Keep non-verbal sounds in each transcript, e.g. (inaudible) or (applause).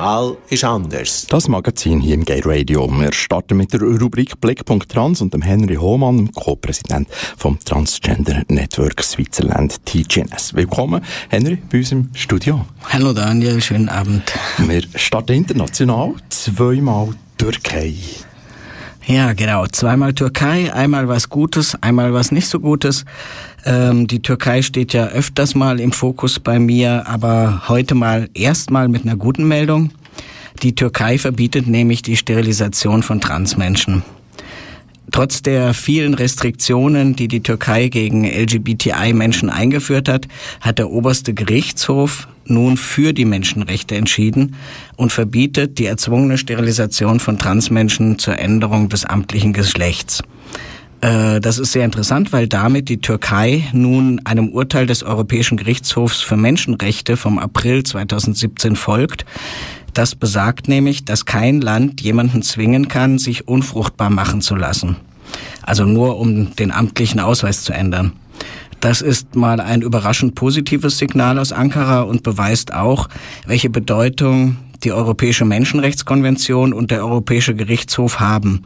Mal ist anders. Das Magazin hier im Gay Radio. Wir starten mit der Rubrik Blickpunkt Trans und dem Henry Hohmann, Co-Präsident vom Transgender Network Switzerland TGNS. Willkommen, Henry, bei uns im Studio. Hallo Daniel, schönen Abend. Wir starten international, zweimal Türkei. Ja, genau. Zweimal Türkei, einmal was Gutes, einmal was nicht so Gutes. Ähm, die Türkei steht ja öfters mal im Fokus bei mir, aber heute mal erstmal mit einer guten Meldung. Die Türkei verbietet nämlich die Sterilisation von Transmenschen. Trotz der vielen Restriktionen, die die Türkei gegen LGBTI-Menschen eingeführt hat, hat der oberste Gerichtshof nun für die Menschenrechte entschieden und verbietet die erzwungene Sterilisation von Transmenschen zur Änderung des amtlichen Geschlechts. Äh, das ist sehr interessant, weil damit die Türkei nun einem Urteil des Europäischen Gerichtshofs für Menschenrechte vom April 2017 folgt. Das besagt nämlich, dass kein Land jemanden zwingen kann, sich unfruchtbar machen zu lassen. Also nur um den amtlichen Ausweis zu ändern. Das ist mal ein überraschend positives Signal aus Ankara und beweist auch, welche Bedeutung die Europäische Menschenrechtskonvention und der Europäische Gerichtshof haben.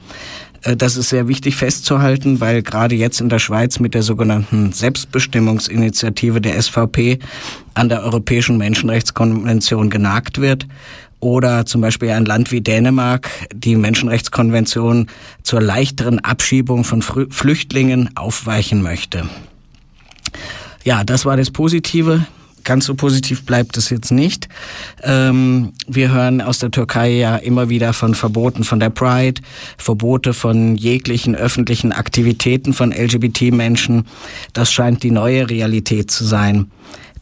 Äh, das ist sehr wichtig festzuhalten, weil gerade jetzt in der Schweiz mit der sogenannten Selbstbestimmungsinitiative der SVP an der Europäischen Menschenrechtskonvention genagt wird oder zum Beispiel ein Land wie Dänemark die Menschenrechtskonvention zur leichteren Abschiebung von Flüchtlingen aufweichen möchte. Ja, das war das Positive. Ganz so positiv bleibt es jetzt nicht. Ähm, wir hören aus der Türkei ja immer wieder von Verboten von der Pride, Verbote von jeglichen öffentlichen Aktivitäten von LGBT-Menschen. Das scheint die neue Realität zu sein.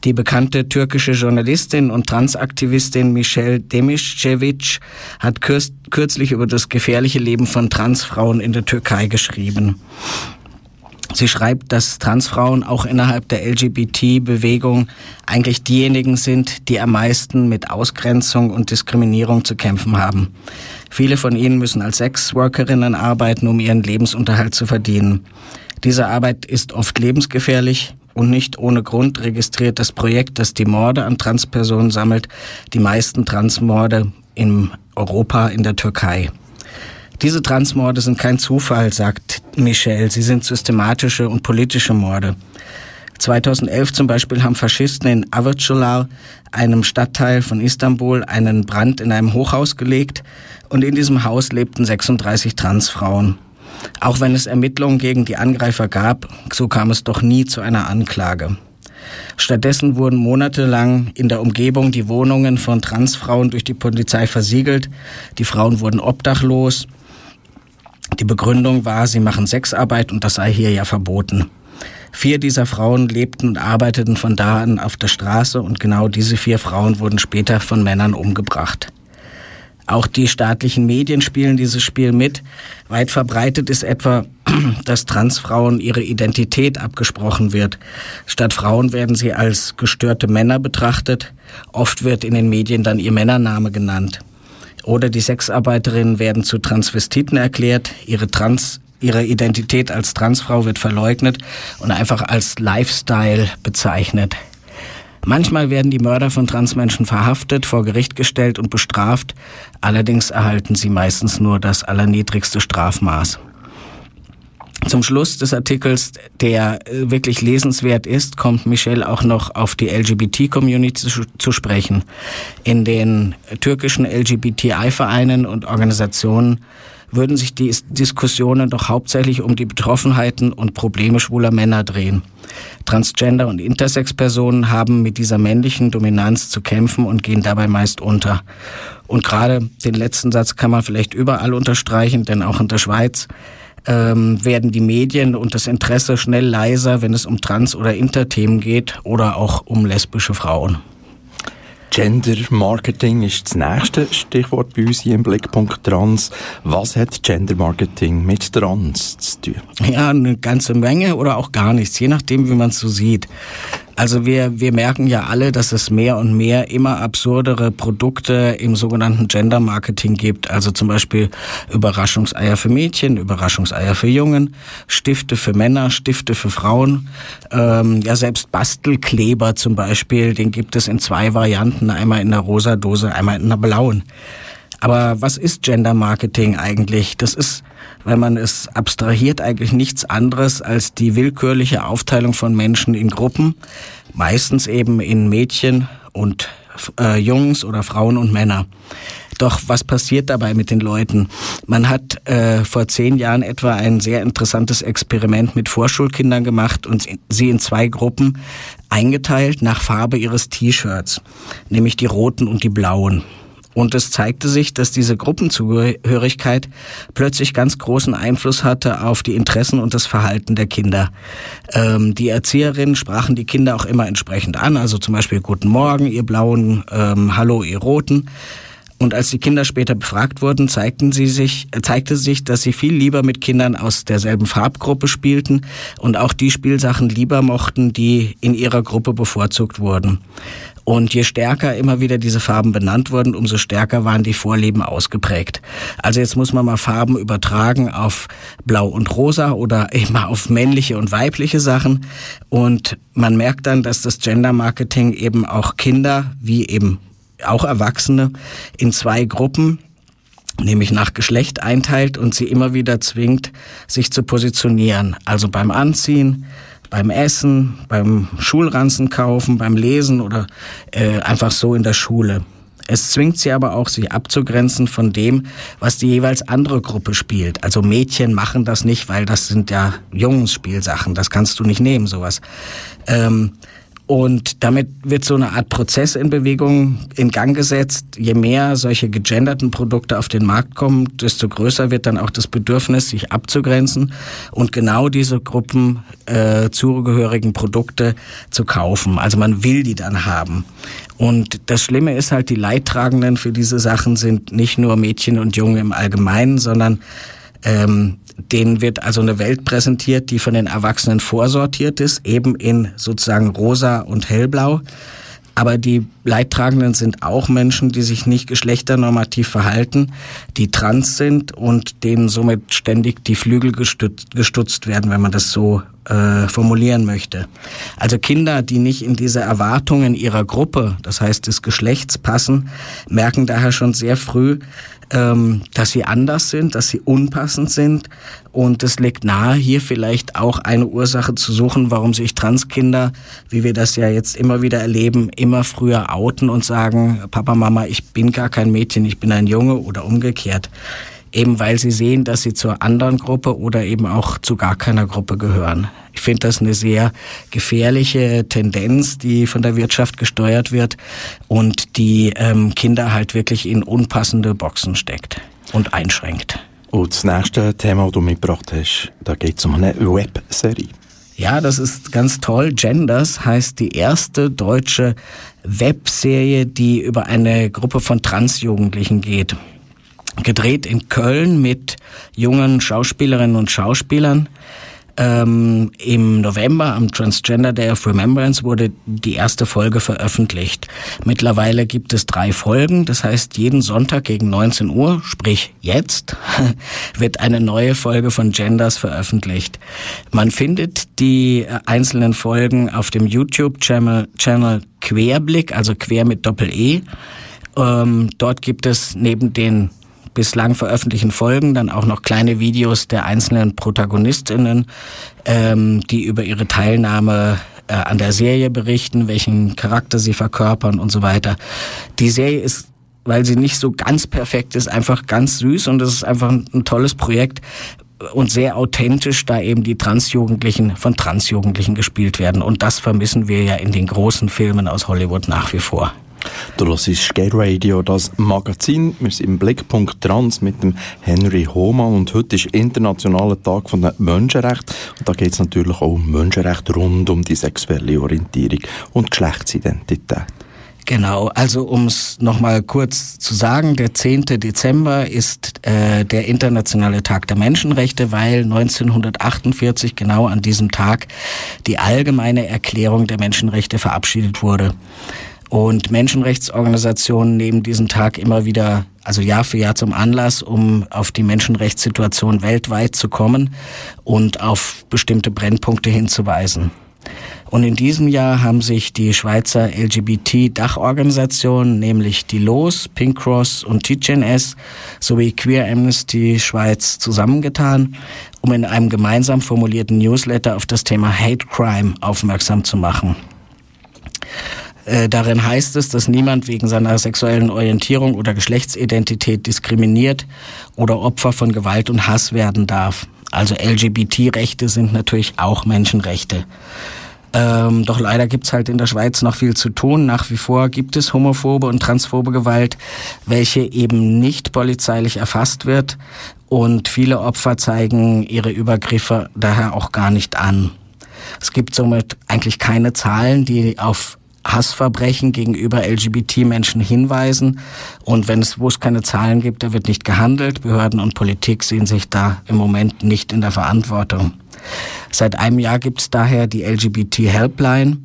Die bekannte türkische Journalistin und Transaktivistin Michelle Demiscevic hat kürzlich über das gefährliche Leben von Transfrauen in der Türkei geschrieben. Sie schreibt, dass Transfrauen auch innerhalb der LGBT-Bewegung eigentlich diejenigen sind, die am meisten mit Ausgrenzung und Diskriminierung zu kämpfen haben. Viele von ihnen müssen als Sexworkerinnen arbeiten, um ihren Lebensunterhalt zu verdienen. Diese Arbeit ist oft lebensgefährlich und nicht ohne Grund registriert das Projekt, das die Morde an Transpersonen sammelt, die meisten Transmorde in Europa in der Türkei. Diese Transmorde sind kein Zufall, sagt Michel. Sie sind systematische und politische Morde. 2011 zum Beispiel haben Faschisten in Avcılar, einem Stadtteil von Istanbul, einen Brand in einem Hochhaus gelegt und in diesem Haus lebten 36 Transfrauen. Auch wenn es Ermittlungen gegen die Angreifer gab, so kam es doch nie zu einer Anklage. Stattdessen wurden monatelang in der Umgebung die Wohnungen von Transfrauen durch die Polizei versiegelt. Die Frauen wurden obdachlos die Begründung war, sie machen Sexarbeit und das sei hier ja verboten. Vier dieser Frauen lebten und arbeiteten von da an auf der Straße und genau diese vier Frauen wurden später von Männern umgebracht. Auch die staatlichen Medien spielen dieses Spiel mit. Weit verbreitet ist etwa, (clears throat) dass Transfrauen ihre Identität abgesprochen wird. Statt Frauen werden sie als gestörte Männer betrachtet. Oft wird in den Medien dann ihr Männername genannt. Oder die Sexarbeiterinnen werden zu Transvestiten erklärt, ihre Trans ihre Identität als Transfrau wird verleugnet und einfach als Lifestyle bezeichnet. Manchmal werden die Mörder von Transmenschen verhaftet, vor Gericht gestellt und bestraft, allerdings erhalten sie meistens nur das allerniedrigste Strafmaß. Zum Schluss des Artikels, der äh, wirklich lesenswert ist, kommt Michelle auch noch auf die LGBT-Community zu, zu, sprechen. In den türkischen LGBTI-Vereinen und Organisationen würden sich die Diskussionen doch hauptsächlich um die Betroffenheiten und Probleme schwuler Männer drehen. Transgender- und Intersex-Personen haben mit dieser männlichen Dominanz zu kämpfen und gehen dabei meist unter. Und gerade den letzten Satz kann man vielleicht überall unterstreichen, denn auch in der Schweiz ähm, werden die Medien und das Interesse schnell leiser, wenn es um Trans- oder Interthemen geht oder auch um lesbische Frauen. Gender Marketing ist das nächste Stichwort bei uns hier im Blickpunkt Trans. Was hat Gender Marketing mit Trans zu tun? Ja, eine ganze Menge oder auch gar nichts, je nachdem, wie man es so sieht. Also wir, wir merken ja alle, dass es mehr und mehr immer absurdere Produkte im sogenannten Gender Marketing gibt. Also zum Beispiel Überraschungseier für Mädchen, Überraschungseier für Jungen, Stifte für Männer, Stifte für Frauen. Ähm, ja, selbst Bastelkleber zum Beispiel, den gibt es in zwei Varianten, einmal in der rosa Dose, einmal in der blauen. Aber was ist Gender Marketing eigentlich? Das ist, wenn man es abstrahiert, eigentlich nichts anderes als die willkürliche Aufteilung von Menschen in Gruppen, meistens eben in Mädchen und äh, Jungs oder Frauen und Männer. Doch was passiert dabei mit den Leuten? Man hat äh, vor zehn Jahren etwa ein sehr interessantes Experiment mit Vorschulkindern gemacht und sie in zwei Gruppen eingeteilt nach Farbe ihres T-Shirts, nämlich die roten und die blauen. Und es zeigte sich, dass diese Gruppenzugehörigkeit plötzlich ganz großen Einfluss hatte auf die Interessen und das Verhalten der Kinder. Ähm, die Erzieherinnen sprachen die Kinder auch immer entsprechend an, also zum Beispiel Guten Morgen, ihr Blauen, ähm, Hallo, ihr Roten. Und als die Kinder später befragt wurden, zeigten sie sich, zeigte sich, dass sie viel lieber mit Kindern aus derselben Farbgruppe spielten und auch die Spielsachen lieber mochten, die in ihrer Gruppe bevorzugt wurden. Und je stärker immer wieder diese Farben benannt wurden, umso stärker waren die Vorlieben ausgeprägt. Also jetzt muss man mal Farben übertragen auf Blau und Rosa oder (laughs) eben auf männliche und weibliche Sachen. Und man merkt dann, dass das Gender Marketing eben auch Kinder wie eben auch Erwachsene in zwei Gruppen nämlich nach Geschlecht einteilt und sie immer wieder zwingt, sich zu positionieren. Also beim Anziehen, beim Essen, beim Schulranzen kaufen, beim Lesen oder äh, einfach so in der Schule. Es zwingt sie aber auch, sich abzugrenzen von dem, was die jeweils andere Gruppe spielt. Also Mädchen machen das nicht, weil das sind ja Jungsspielsachen. Das kannst du nicht nehmen, sowas. Ähm, und damit wird so eine Art Prozess in Bewegung in Gang gesetzt. Je mehr solche gegenderten Produkte auf den Markt kommen, desto größer wird dann auch das Bedürfnis, sich abzugrenzen und genau diese Gruppen äh, zugehörigen Produkte zu kaufen. Also man will die dann haben. Und das Schlimme ist halt, die Leidtragenden für diese Sachen sind nicht nur Mädchen und Jungen im Allgemeinen, sondern ähm, denen wird also eine Welt präsentiert, die von den Erwachsenen vorsortiert ist, eben in sozusagen rosa und hellblau. Aber die Leidtragenden sind auch Menschen, die sich nicht geschlechternormativ verhalten, die trans sind und denen somit ständig die Flügel gestützt, gestutzt werden, wenn man das so äh, formulieren möchte. Also Kinder, die nicht in diese Erwartungen ihrer Gruppe, das heißt des Geschlechts passen, merken daher schon sehr früh, ähm, dass sie anders sind, dass sie unpassend sind. Und es liegt nahe, hier vielleicht auch eine Ursache zu suchen, warum sich Transkinder, wie wir das ja jetzt immer wieder erleben, immer früher outen und sagen, Papa, Mama, ich bin gar kein Mädchen, ich bin ein Junge oder umgekehrt eben weil sie sehen, dass sie zur anderen Gruppe oder eben auch zu gar keiner Gruppe gehören. Ich finde das eine sehr gefährliche Tendenz, die von der Wirtschaft gesteuert wird und die ähm, Kinder halt wirklich in unpassende Boxen steckt und einschränkt. Und das nächste Thema, das du mitgebracht hast, da geht es um eine Webserie. Ja, das ist ganz toll. Genders heißt die erste deutsche Webserie, die über eine Gruppe von Transjugendlichen geht gedreht in Köln mit jungen Schauspielerinnen und Schauspielern. Ähm, Im November am Transgender Day of Remembrance wurde die erste Folge veröffentlicht. Mittlerweile gibt es drei Folgen, das heißt jeden Sonntag gegen 19 Uhr, sprich jetzt, (laughs) wird eine neue Folge von Genders veröffentlicht. Man findet die äh, einzelnen Folgen auf dem YouTube-Channel Channel Querblick, also quer mit Doppel-E. Ähm, dort gibt es neben den bislang veröffentlichten Folgen dann auch noch kleine Videos der einzelnen Protagonistinnen, ähm, die über ihre Teilnahme äh, an der Serie berichten, welchen Charakter sie verkörpern und so weiter. Die Serie ist weil sie nicht so ganz perfekt ist, einfach ganz süß und es ist einfach ein, ein tolles Projekt, und sehr authentisch, da eben die Transjugendlichen von Transjugendlichen gespielt werden. Und das vermissen wir ja in den großen Filmen aus Hollywood nach wie vor. Du hörst Gay Radio, das Magazin. Wir sind im Blickpunkt Trans mit dem Henry Hohmann und heute ist Internationaler Tag von den Menschenrechten und da geht es natürlich auch um Menschenrechte rund um die sexuelle Orientierung und Geschlechtsidentität. Genau, also um es nochmal kurz zu sagen, der 10. Dezember ist äh, der internationale Tag der Menschenrechte, weil 1948 genau an diesem Tag die allgemeine Erklärung der Menschenrechte verabschiedet wurde. Und Menschenrechtsorganisationen nehmen diesen Tag immer wieder, also Jahr für Jahr zum Anlass, um auf die Menschenrechtssituation weltweit zu kommen und auf bestimmte Brennpunkte hinzuweisen. Und in diesem Jahr haben sich die Schweizer LGBT-Dachorganisationen, nämlich die LOS, Pink Cross und TGNS sowie Queer Amnesty Schweiz zusammengetan, um in einem gemeinsam formulierten Newsletter auf das Thema Hate Crime aufmerksam zu machen. Äh, darin heißt es, dass niemand wegen seiner sexuellen Orientierung oder Geschlechtsidentität diskriminiert oder Opfer von Gewalt und Hass werden darf. Also LGBT-Rechte sind natürlich auch Menschenrechte. Ähm, doch leider gibt's halt in der Schweiz noch viel zu tun. Nach wie vor gibt es homophobe und transphobe Gewalt, welche eben nicht polizeilich erfasst wird. Und viele Opfer zeigen ihre Übergriffe daher auch gar nicht an. Es gibt somit eigentlich keine Zahlen, die auf Hassverbrechen gegenüber LGBT-Menschen hinweisen. Und wenn es, wo es keine Zahlen gibt, da wird nicht gehandelt. Behörden und Politik sehen sich da im Moment nicht in der Verantwortung. Seit einem Jahr gibt es daher die LGBT-Helpline,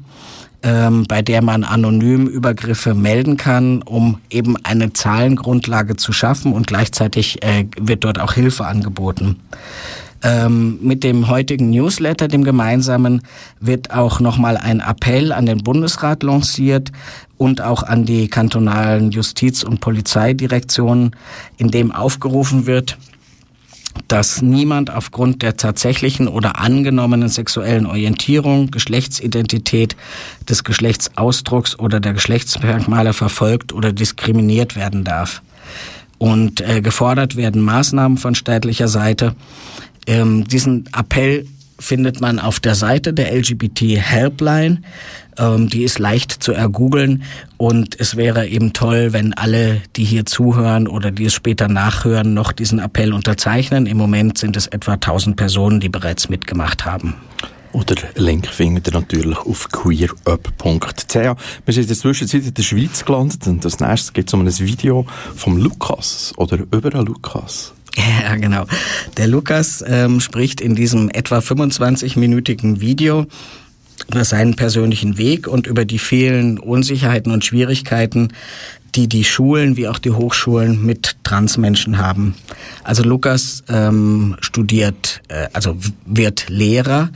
ähm, bei der man anonym Übergriffe melden kann, um eben eine Zahlengrundlage zu schaffen und gleichzeitig äh, wird dort auch Hilfe angeboten. Ähm, mit dem heutigen Newsletter, dem gemeinsamen, wird auch nochmal ein Appell an den Bundesrat lanciert und auch an die kantonalen Justiz- und Polizeidirektionen, in dem aufgerufen wird, dass niemand aufgrund der tatsächlichen oder angenommenen sexuellen Orientierung, Geschlechtsidentität, des Geschlechtsausdrucks oder der Geschlechtsmerkmale verfolgt oder diskriminiert werden darf. Und äh, gefordert werden Maßnahmen von staatlicher Seite, ähm, diesen Appell findet man auf der Seite der LGBT Helpline. Ähm, die ist leicht zu ergoogeln und es wäre eben toll, wenn alle, die hier zuhören oder die es später nachhören, noch diesen Appell unterzeichnen. Im Moment sind es etwa 1000 Personen, die bereits mitgemacht haben. Oder Link findet ihr natürlich auf queerup.ch. Wir sind in der Zwischenzeit in der Schweiz gelandet und als nächstes geht es um ein Video vom Lukas oder über Lukas. (laughs) Ja, genau. Der Lukas ähm, spricht in diesem etwa 25-minütigen Video über seinen persönlichen Weg und über die vielen Unsicherheiten und Schwierigkeiten, die die Schulen wie auch die Hochschulen mit Transmenschen haben. Also Lukas ähm, studiert, äh, also wird Lehrer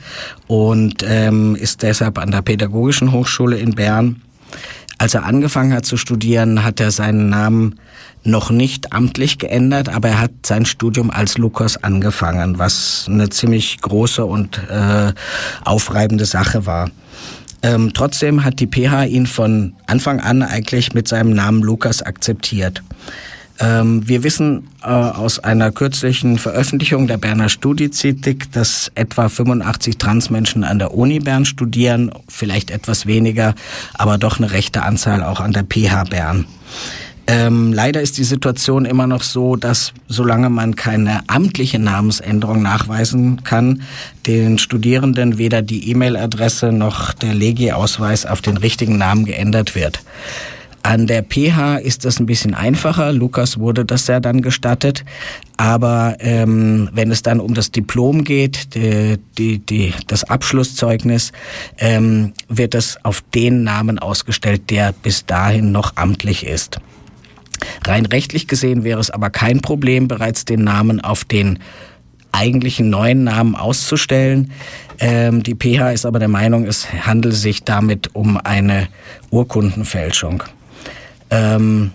und ähm, ist deshalb an der Pädagogischen Hochschule in Bern. Als er angefangen hat zu studieren, hat er seinen Namen noch nicht amtlich geändert, aber er hat sein Studium als Lukas angefangen, was eine ziemlich große und äh, aufreibende Sache war. Ähm, trotzdem hat die PH ihn von Anfang an eigentlich mit seinem Namen Lukas akzeptiert. Ähm, wir wissen äh, aus einer kürzlichen Veröffentlichung der Berner Studizithik, dass etwa 85 Transmenschen an der Uni Bern studieren, vielleicht etwas weniger, aber doch eine rechte Anzahl auch an der PH Bern. Ähm, leider ist die Situation immer noch so, dass solange man keine amtliche Namensänderung nachweisen kann, den Studierenden weder die E-Mail-Adresse noch der Legi-Ausweis auf den richtigen Namen geändert wird. An der PH ist das ein bisschen einfacher. Lukas wurde das ja dann gestattet. Aber ähm, wenn es dann um das Diplom geht, die, die, die, das Abschlusszeugnis, ähm, wird es auf den Namen ausgestellt, der bis dahin noch amtlich ist. Rein rechtlich gesehen wäre es aber kein Problem, bereits den Namen auf den eigentlichen neuen Namen auszustellen. Ähm, die PH ist aber der Meinung, es handelt sich damit um eine Urkundenfälschung. Ähm,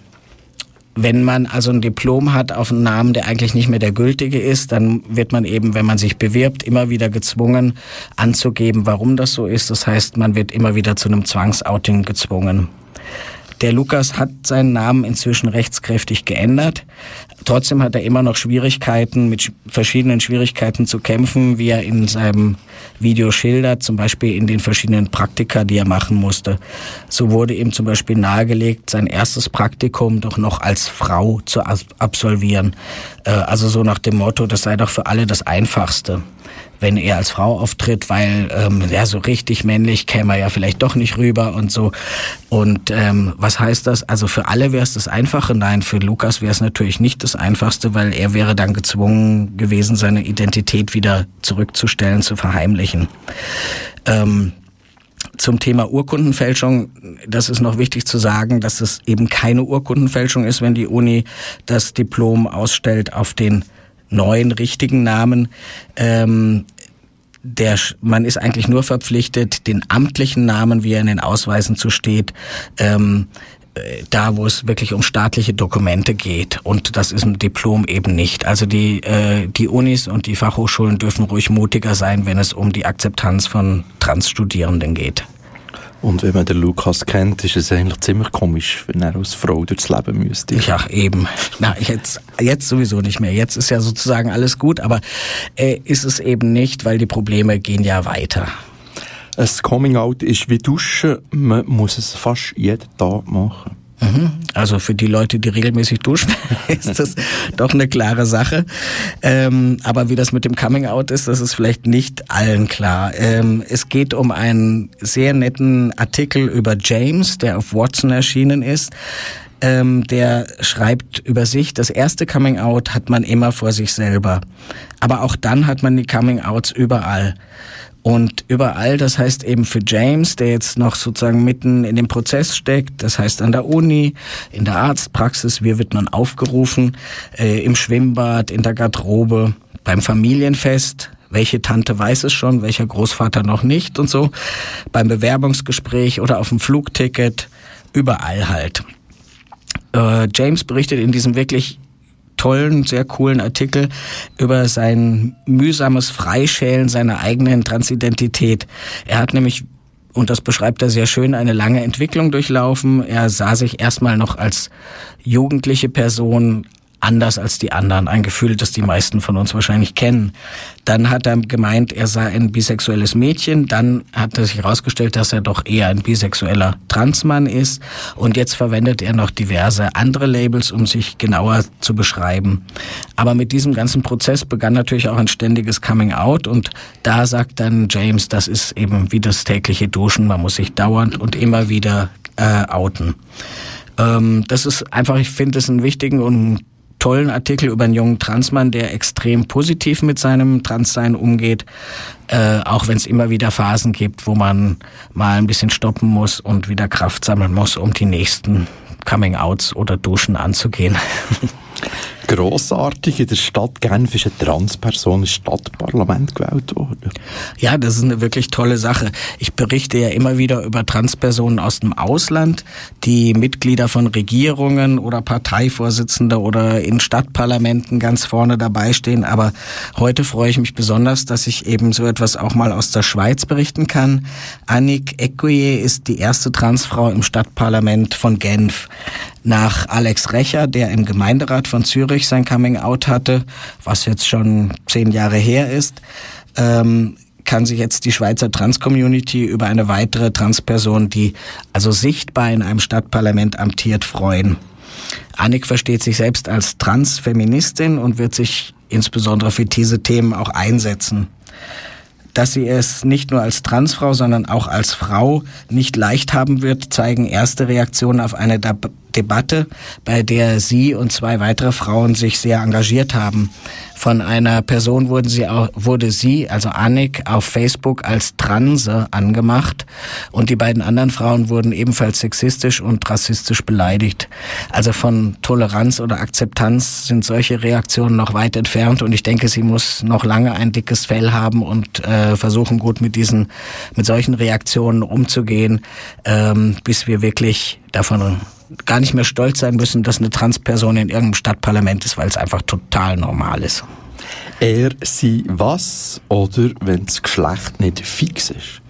wenn man also ein Diplom hat auf einen Namen, der eigentlich nicht mehr der gültige ist, dann wird man eben, wenn man sich bewirbt, immer wieder gezwungen anzugeben, warum das so ist. Das heißt, man wird immer wieder zu einem Zwangsouting gezwungen. Der Lukas hat seinen Namen inzwischen rechtskräftig geändert. Trotzdem hat er immer noch Schwierigkeiten, mit verschiedenen Schwierigkeiten zu kämpfen, wie er in seinem Video schildert, zum Beispiel in den verschiedenen Praktika, die er machen musste. So wurde ihm zum Beispiel nahegelegt, sein erstes Praktikum doch noch als Frau zu absolvieren. Äh, also so nach dem Motto, das sei doch für alle das Einfachste. wenn er als Frau auftritt, weil ähm, ja so richtig männlich käme er ja vielleicht doch nicht rüber und so. Und ähm, was heißt das? Also für alle wäre es das Einfache. Nein, für Lukas wäre es natürlich nicht das Einfachste, weil er wäre dann gezwungen gewesen, seine Identität wieder zurückzustellen, zu verheimlichen. Ähm, zum Thema Urkundenfälschung, das ist noch wichtig zu sagen, dass es eben keine Urkundenfälschung ist, wenn die Uni das Diplom ausstellt auf den neuen richtigen Namen. Ähm, der, man ist eigentlich nur verpflichtet, den amtlichen Namen, wie er in den Ausweisen zu steht, ähm, äh, da, wo es wirklich um staatliche Dokumente geht. Und das ist ein Diplom eben nicht. Also die, äh, die Unis und die Fachhochschulen dürfen ruhig mutiger sein, wenn es um die Akzeptanz von Transstudierenden geht. Und wenn man den Lukas kennt, ist es eigentlich ziemlich komisch, wenn er als Frau durchs Leben müsste. Ja, eben. Na, jetzt, jetzt sowieso nicht mehr. Jetzt ist ja sozusagen alles gut, aber äh, ist es eben nicht, weil die Probleme gehen ja weiter. Ein Coming-out ist wie Duschen, man muss es fast jeden Tag machen. Mhm. Also für die Leute, die regelmäßig duschen, (laughs) ist das doch eine klare Sache. Ähm, aber wie das mit dem Coming Out ist, das ist vielleicht nicht allen klar. Ähm, es geht um einen sehr netten Artikel über James, der auf Watson erschienen ist. Ähm, der schreibt über sich, das erste Coming Out hat man immer vor sich selber. Aber auch dann hat man die Coming Outs überall. Und überall, das heißt eben für James, der jetzt noch sozusagen mitten in dem Prozess steckt, das heißt an der Uni, in der Arztpraxis, wie wird man aufgerufen, äh, im Schwimmbad, in der Garderobe, beim Familienfest, welche Tante weiß es schon, welcher Großvater noch nicht und so, beim Bewerbungsgespräch oder auf dem Flugticket, überall halt. Äh, James berichtet in diesem wirklich tollen, sehr coolen Artikel über sein mühsames Freischälen seiner eigenen Transidentität. Er hat nämlich und das beschreibt er sehr schön, eine lange Entwicklung durchlaufen. Er sah sich erstmal noch als jugendliche Person anders als die anderen. Ein Gefühl, das die meisten von uns wahrscheinlich kennen. Dann hat er gemeint, er sei ein bisexuelles Mädchen. Dann hat er sich herausgestellt, dass er doch eher ein bisexueller Transmann ist. Und jetzt verwendet er noch diverse andere Labels, um sich genauer zu beschreiben. Aber mit diesem ganzen Prozess begann natürlich auch ein ständiges Coming Out. Und da sagt dann James, das ist eben wie das tägliche Duschen. Man muss sich dauernd und immer wieder äh, outen. Ähm, das ist einfach, ich finde es einen wichtigen und tollen Artikel über einen jungen Transmann, der extrem positiv mit seinem Transsein umgeht, äh, auch wenn es immer wieder Phasen gibt, wo man mal ein bisschen stoppen muss und wieder Kraft sammeln muss, um die nächsten Coming-outs oder Duschen anzugehen. (laughs) Grossartig, in der Stadt Genf ist eine Transperson ins Stadtparlament gewählt worden. Ja, das ist eine wirklich tolle Sache. Ich berichte ja immer wieder über Transpersonen aus dem Ausland, die Mitglieder von Regierungen oder Parteivorsitzende oder in Stadtparlamenten ganz vorne dabei stehen. Aber heute freue ich mich besonders, dass ich eben so etwas auch mal aus der Schweiz berichten kann. Annick Ecoye ist die erste Transfrau im Stadtparlament von Genf nach Alex Recher, der im Gemeinderat von Zürich sein Coming-out hatte, was jetzt schon zehn Jahre her ist, ähm, kann sich jetzt die Schweizer Trans-Community über eine weitere Transperson, die also sichtbar in einem Stadtparlament amtiert, freuen. Annik versteht sich selbst als Transfeministin und wird sich insbesondere für diese Themen auch einsetzen. Dass sie es nicht nur als Transfrau, sondern auch als Frau nicht leicht haben wird, zeigen erste Reaktionen auf eine Debatte, bei der sie und zwei weitere Frauen sich sehr engagiert haben. Von einer Person wurden sie auch, wurde sie, also Annik, auf Facebook als Transe angemacht und die beiden anderen Frauen wurden ebenfalls sexistisch und rassistisch beleidigt. Also von Toleranz oder Akzeptanz sind solche Reaktionen noch weit entfernt und ich denke, sie muss noch lange ein dickes Fell haben und äh, versuchen gut mit diesen, mit solchen Reaktionen umzugehen, ähm, bis wir wirklich davon gar nicht mehr stolz sein müssen, dass eine Transperson in irgendeinem Stadtparlament ist, weil es einfach total normal ist. Er, sie, was oder wenn das Geschlecht nicht fix ist?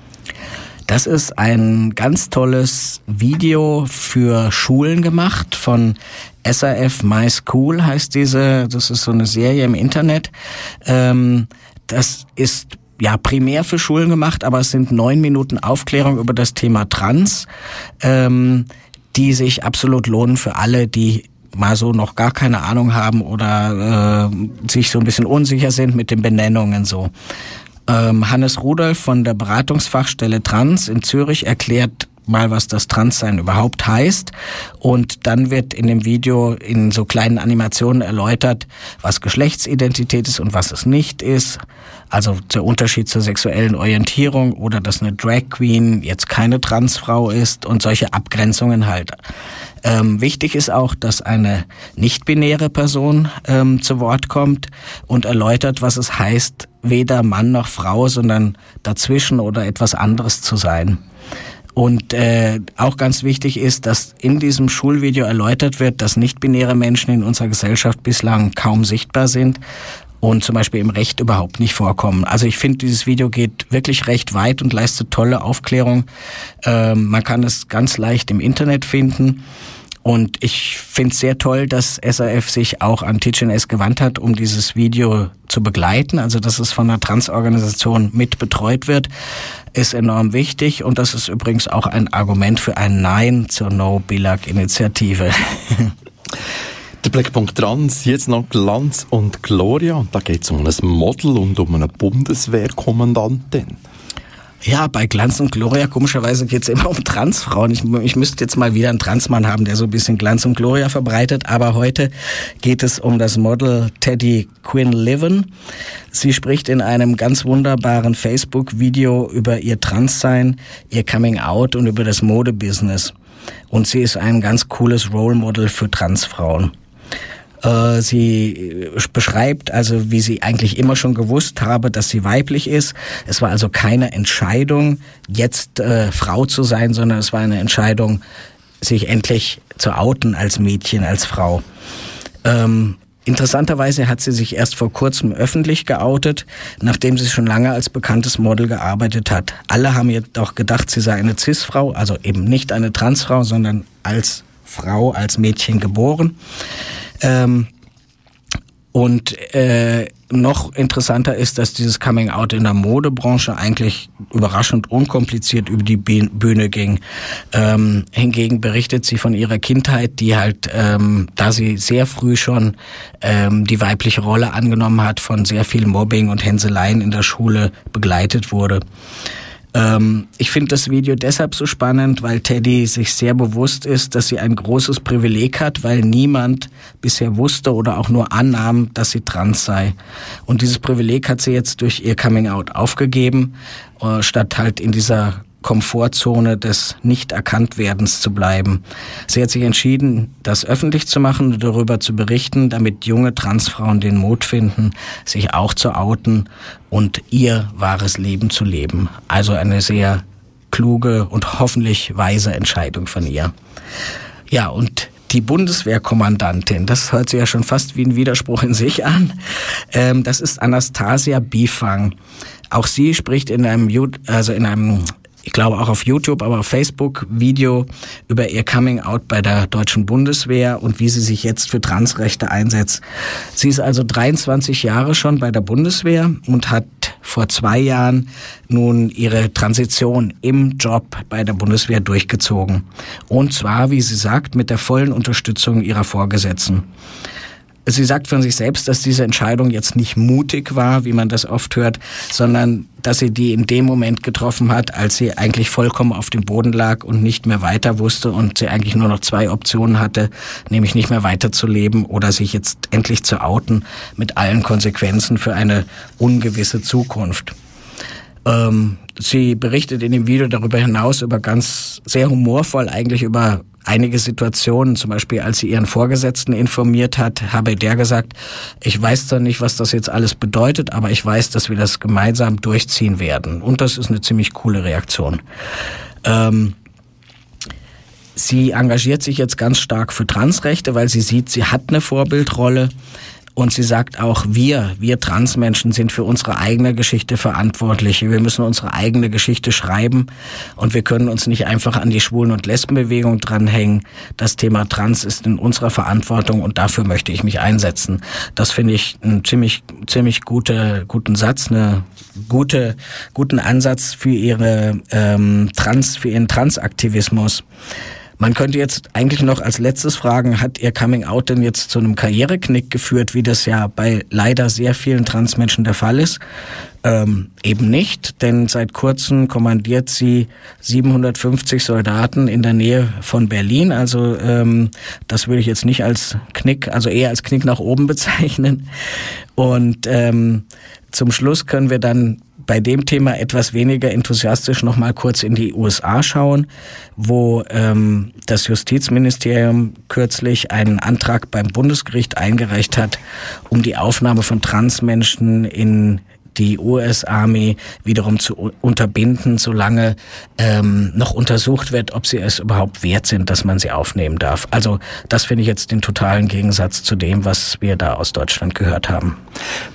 Das ist ein ganz tolles Video für Schulen gemacht von SRF My School heißt diese. Das ist so eine Serie im Internet. Ähm, das ist ja primär für Schulen gemacht, aber es sind neun Minuten Aufklärung über das Thema Trans. Ähm, die sich absolut lohnen für alle, die mal so noch gar keine Ahnung haben oder äh, sich so ein bisschen unsicher sind mit den Benennungen so. Ähm, Hannes Rudolf von der Beratungsfachstelle Trans in Zürich erklärt mal, was das Transsein überhaupt heißt. Und dann wird in dem Video in so kleinen Animationen erläutert, was Geschlechtsidentität ist und was es nicht ist. Also der Unterschied zur sexuellen Orientierung oder dass eine Drag Queen jetzt keine Transfrau ist und solche Abgrenzungen halt. Ähm, wichtig ist auch, dass eine nicht-binäre Person ähm, zu Wort kommt und erläutert, was es heißt, weder Mann noch Frau, sondern dazwischen oder etwas anderes zu sein. Und äh, auch ganz wichtig ist, dass in diesem Schulvideo erläutert wird, dass nicht-binäre Menschen in unserer Gesellschaft bislang kaum sichtbar sind und zum Beispiel im Recht überhaupt nicht vorkommen. Also ich finde, dieses Video geht wirklich recht weit und leistet tolle Aufklärung. Ähm, man kann es ganz leicht im Internet finden. Und ich finde es sehr toll, dass SAF sich auch an TGNS gewandt hat, um dieses Video zu begleiten. Also dass es von einer Transorganisation mit betreut wird, ist enorm wichtig. Und das ist übrigens auch ein Argument für ein Nein zur No-Billag-Initiative. (laughs) Der Blickpunkt Trans, jetzt noch Glanz und Gloria. Und da geht es um ein Model und um eine Bundeswehrkommandantin. Ja, bei Glanz und Gloria, komischerweise geht's immer um Transfrauen. Ich, ich müsste jetzt mal wieder einen Transmann haben, der so ein bisschen Glanz und Gloria verbreitet. Aber heute geht es um das Model Teddy Quinn Liven. Sie spricht in einem ganz wunderbaren Facebook-Video über ihr Transsein, ihr Coming Out und über das Modebusiness. Und sie ist ein ganz cooles Role Model für Transfrauen. Äh, sie beschreibt also, wie sie eigentlich immer schon gewusst habe, dass sie weiblich ist. Es war also keine Entscheidung, jetzt äh, Frau zu sein, sondern es war eine Entscheidung, sich endlich zu outen als Mädchen, als Frau. Ähm, Interessanterweise hat sie sich erst vor kurzem öffentlich geoutet, nachdem sie schon lange als bekanntes Model gearbeitet hat. Alle haben jedoch gedacht, sie sei eine Cis-Frau, also eben nicht eine Transfrau, sondern als Frau, als Mädchen geboren. Ähm, und äh, noch interessanter ist, dass dieses Coming Out in der Modebranche eigentlich überraschend unkompliziert über die Bühne ging. Ähm, hingegen berichtet sie von ihrer Kindheit, die halt, ähm, da sie sehr früh schon ähm, die weibliche Rolle angenommen hat, von sehr viel Mobbing und Hänseleien in der Schule begleitet wurde. Ähm, ich finde das Video deshalb so spannend, weil Teddy sich sehr bewusst ist, dass sie ein großes Privileg hat, weil niemand bisher wusste oder auch nur annahm, dass sie trans sei. Und dieses Privileg hat sie jetzt durch ihr Coming Out aufgegeben, äh, statt halt in dieser Komfortzone des Nicht-Erkannt-Werdens zu bleiben. Sie hat sich entschieden, das öffentlich zu machen und darüber zu berichten, damit junge Transfrauen den Mut finden, sich auch zu outen und ihr wahres Leben zu leben. Also eine sehr kluge und hoffentlich weise Entscheidung von ihr. Ja, und die Bundeswehrkommandantin, das hört sich ja schon fast wie ein Widerspruch in sich an. Ähm, das ist Anastasia Bifang. Auch sie spricht in einem, also in einem ich glaube auch auf YouTube, aber auf Facebook Video über ihr Coming Out bei der deutschen Bundeswehr und wie sie sich jetzt für Transrechte einsetzt. Sie ist also 23 Jahre schon bei der Bundeswehr und hat vor zwei Jahren nun ihre Transition im Job bei der Bundeswehr durchgezogen. Und zwar, wie sie sagt, mit der vollen Unterstützung ihrer Vorgesetzten. Sie sagt von sich selbst, dass diese Entscheidung jetzt nicht mutig war, wie man das oft hört, sondern dass sie die in dem Moment getroffen hat, als sie eigentlich vollkommen auf dem Boden lag und nicht mehr weiter wusste und sie eigentlich nur noch zwei Optionen hatte, nämlich nicht mehr weiterzuleben oder sich jetzt endlich zu outen mit allen Konsequenzen für eine ungewisse Zukunft. Ähm, sie berichtet in dem Video darüber hinaus über ganz sehr humorvoll eigentlich über einige Situationen, zum Beispiel als sie ihren Vorgesetzten informiert hat, habe der gesagt, ich weiß zwar nicht, was das jetzt alles bedeutet, aber ich weiß, dass wir das gemeinsam durchziehen werden. Und das ist eine ziemlich coole Reaktion. Ähm, sie engagiert sich jetzt ganz stark für Transrechte, weil sie sieht, sie hat eine Vorbildrolle. Und sie sagt auch, wir, wir Transmenschen sind für unsere eigene Geschichte verantwortlich. Wir müssen unsere eigene Geschichte schreiben und wir können uns nicht einfach an die Schwulen- und Lesbenbewegung dranhängen. Das Thema Trans ist in unserer Verantwortung und dafür möchte ich mich einsetzen. Das finde ich einen ziemlich, ziemlich gute, guten Satz, eine gute, guten Ansatz für ihre ähm, Trans, für ihren Transaktivismus. Man könnte jetzt eigentlich noch als letztes fragen, hat Ihr Coming Out denn jetzt zu einem Karriereknick geführt, wie das ja bei leider sehr vielen Transmenschen der Fall ist? Ähm, eben nicht, denn seit kurzem kommandiert sie 750 Soldaten in der Nähe von Berlin. Also ähm, das würde ich jetzt nicht als Knick, also eher als Knick nach oben (laughs) bezeichnen. Und ähm, zum Schluss können wir dann bei dem Thema etwas weniger enthusiastisch noch mal kurz in die USA schauen, wo ähm, das Justizministerium kürzlich einen Antrag beim Bundesgericht eingereicht hat, um die Aufnahme von Transmenschen in die US-Army wiederum zu unterbinden, solange ähm, noch untersucht wird, ob sie es überhaupt wert sind, dass man sie aufnehmen darf. Also das finde ich jetzt den totalen Gegensatz zu dem, was wir da aus Deutschland gehört haben.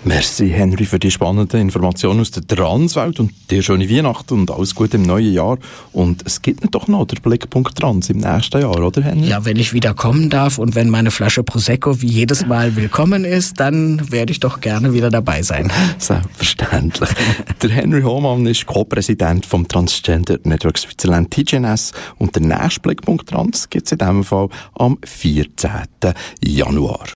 Merci, Henry, für die spannenden Informationen aus der Transwelt und dir schöne Weihnachten und alles Gute im neuen Jahr. Und es gibt doch noch der Blickpunkt Trans im nächsten Jahr, oder Henry? Ja, wenn ich wieder kommen darf und wenn meine Flasche Prosecco wie jedes Mal willkommen ist, dann werde ich doch gerne wieder dabei sein. (laughs) Selbstverständlich selbstverständlich. (laughs) der Henry Hohmann ist Co-Präsident vom Transgender Network Switzerland TGNS und der nächste Blickpunkt Trans gibt es in diesem Fall am 14. Januar.